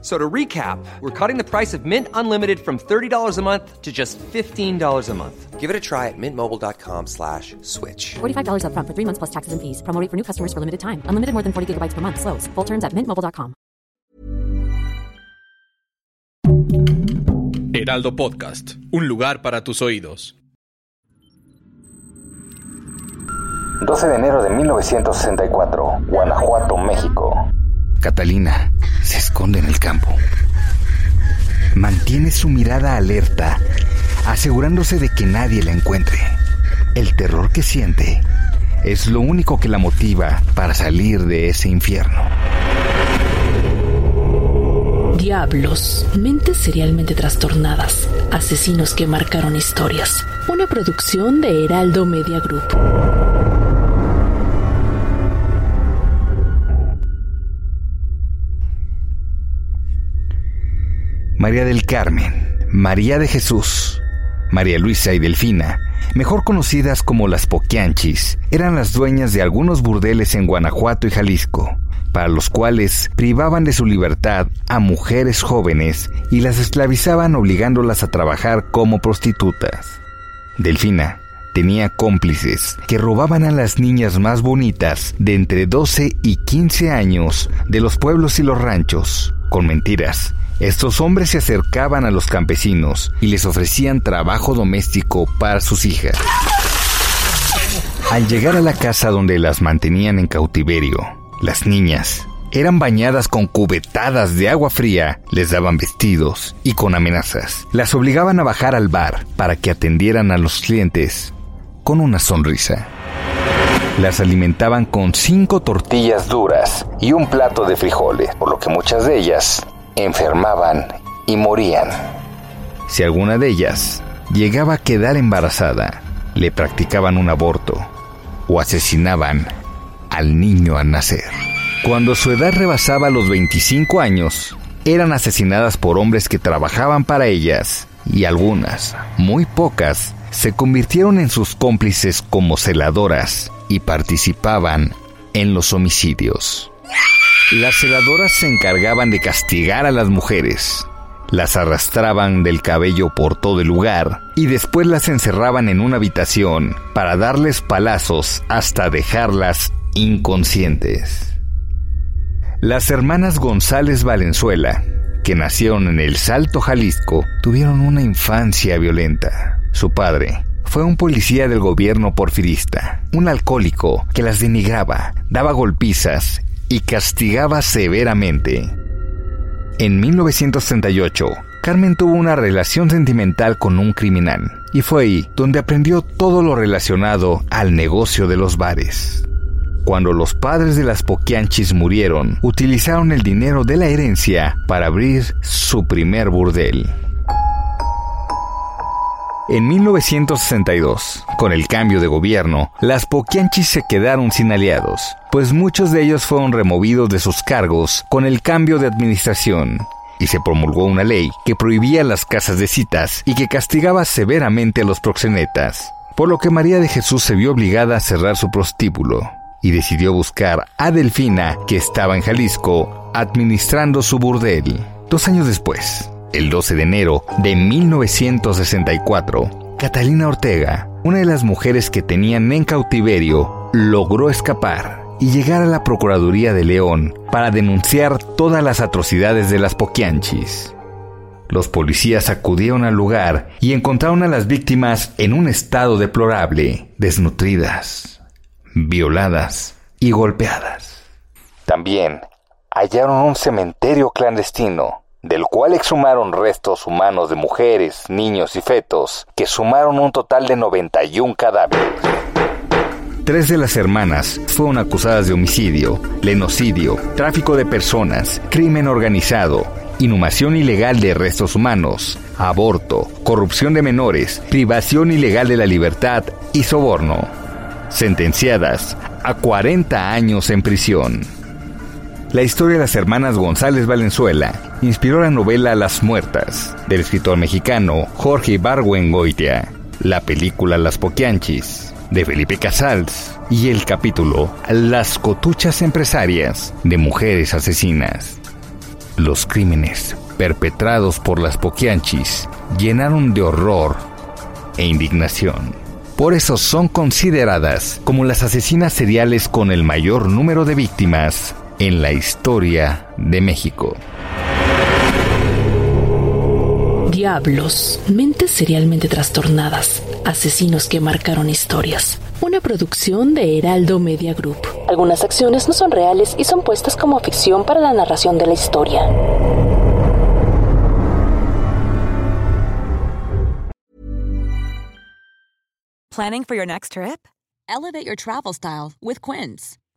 So to recap, we're cutting the price of Mint Unlimited from $30 a month to just $15 a month. Give it a try at mintmobile.com slash switch. $45 upfront for three months plus taxes and fees. Promo rate for new customers for limited time. Unlimited more than 40 gigabytes per month. Slows. Full terms at mintmobile.com. Heraldo Podcast. Un lugar para tus oídos. 12 de enero de 1964, Guanajuato, México. Catalina se en el campo. Mantiene su mirada alerta, asegurándose de que nadie la encuentre. El terror que siente es lo único que la motiva para salir de ese infierno. Diablos, mentes serialmente trastornadas, asesinos que marcaron historias. Una producción de Heraldo Media Group. María del Carmen, María de Jesús, María Luisa y Delfina, mejor conocidas como las Poquianchis, eran las dueñas de algunos burdeles en Guanajuato y Jalisco, para los cuales privaban de su libertad a mujeres jóvenes y las esclavizaban obligándolas a trabajar como prostitutas. Delfina tenía cómplices que robaban a las niñas más bonitas de entre 12 y 15 años de los pueblos y los ranchos, con mentiras estos hombres se acercaban a los campesinos y les ofrecían trabajo doméstico para sus hijas. Al llegar a la casa donde las mantenían en cautiverio, las niñas eran bañadas con cubetadas de agua fría, les daban vestidos y con amenazas. Las obligaban a bajar al bar para que atendieran a los clientes con una sonrisa. Las alimentaban con cinco tortillas duras y un plato de frijoles, por lo que muchas de ellas enfermaban y morían. Si alguna de ellas llegaba a quedar embarazada, le practicaban un aborto o asesinaban al niño al nacer. Cuando su edad rebasaba los 25 años, eran asesinadas por hombres que trabajaban para ellas y algunas, muy pocas, se convirtieron en sus cómplices como celadoras y participaban en los homicidios. Las celadoras se encargaban de castigar a las mujeres. Las arrastraban del cabello por todo el lugar y después las encerraban en una habitación para darles palazos hasta dejarlas inconscientes. Las hermanas González Valenzuela, que nacieron en el Salto Jalisco, tuvieron una infancia violenta. Su padre fue un policía del gobierno porfirista, un alcohólico que las denigraba, daba golpizas y castigaba severamente. En 1938, Carmen tuvo una relación sentimental con un criminal, y fue ahí donde aprendió todo lo relacionado al negocio de los bares. Cuando los padres de las Poquianchis murieron, utilizaron el dinero de la herencia para abrir su primer burdel. En 1962, con el cambio de gobierno, las Poquianchis se quedaron sin aliados, pues muchos de ellos fueron removidos de sus cargos con el cambio de administración, y se promulgó una ley que prohibía las casas de citas y que castigaba severamente a los proxenetas, por lo que María de Jesús se vio obligada a cerrar su prostíbulo y decidió buscar a Delfina, que estaba en Jalisco, administrando su burdel. Dos años después, el 12 de enero de 1964, Catalina Ortega, una de las mujeres que tenían en cautiverio, logró escapar y llegar a la Procuraduría de León para denunciar todas las atrocidades de las Poquianchis. Los policías acudieron al lugar y encontraron a las víctimas en un estado deplorable, desnutridas, violadas y golpeadas. También hallaron un cementerio clandestino del cual exhumaron restos humanos de mujeres, niños y fetos, que sumaron un total de 91 cadáveres. Tres de las hermanas fueron acusadas de homicidio, lenocidio, tráfico de personas, crimen organizado, inhumación ilegal de restos humanos, aborto, corrupción de menores, privación ilegal de la libertad y soborno. Sentenciadas a 40 años en prisión. La historia de las hermanas González Valenzuela inspiró la novela Las Muertas, del escritor mexicano Jorge Ibargüengoitia, la película Las Poquianchis, de Felipe Casals, y el capítulo Las cotuchas empresarias de mujeres asesinas. Los crímenes perpetrados por las Poquianchis llenaron de horror e indignación. Por eso son consideradas como las asesinas seriales con el mayor número de víctimas en la historia de México. Diablos, mentes serialmente trastornadas, asesinos que marcaron historias. Una producción de Heraldo Media Group. Algunas acciones no son reales y son puestas como ficción para la narración de la historia. Planning for your next trip? Elevate your travel style with Quince.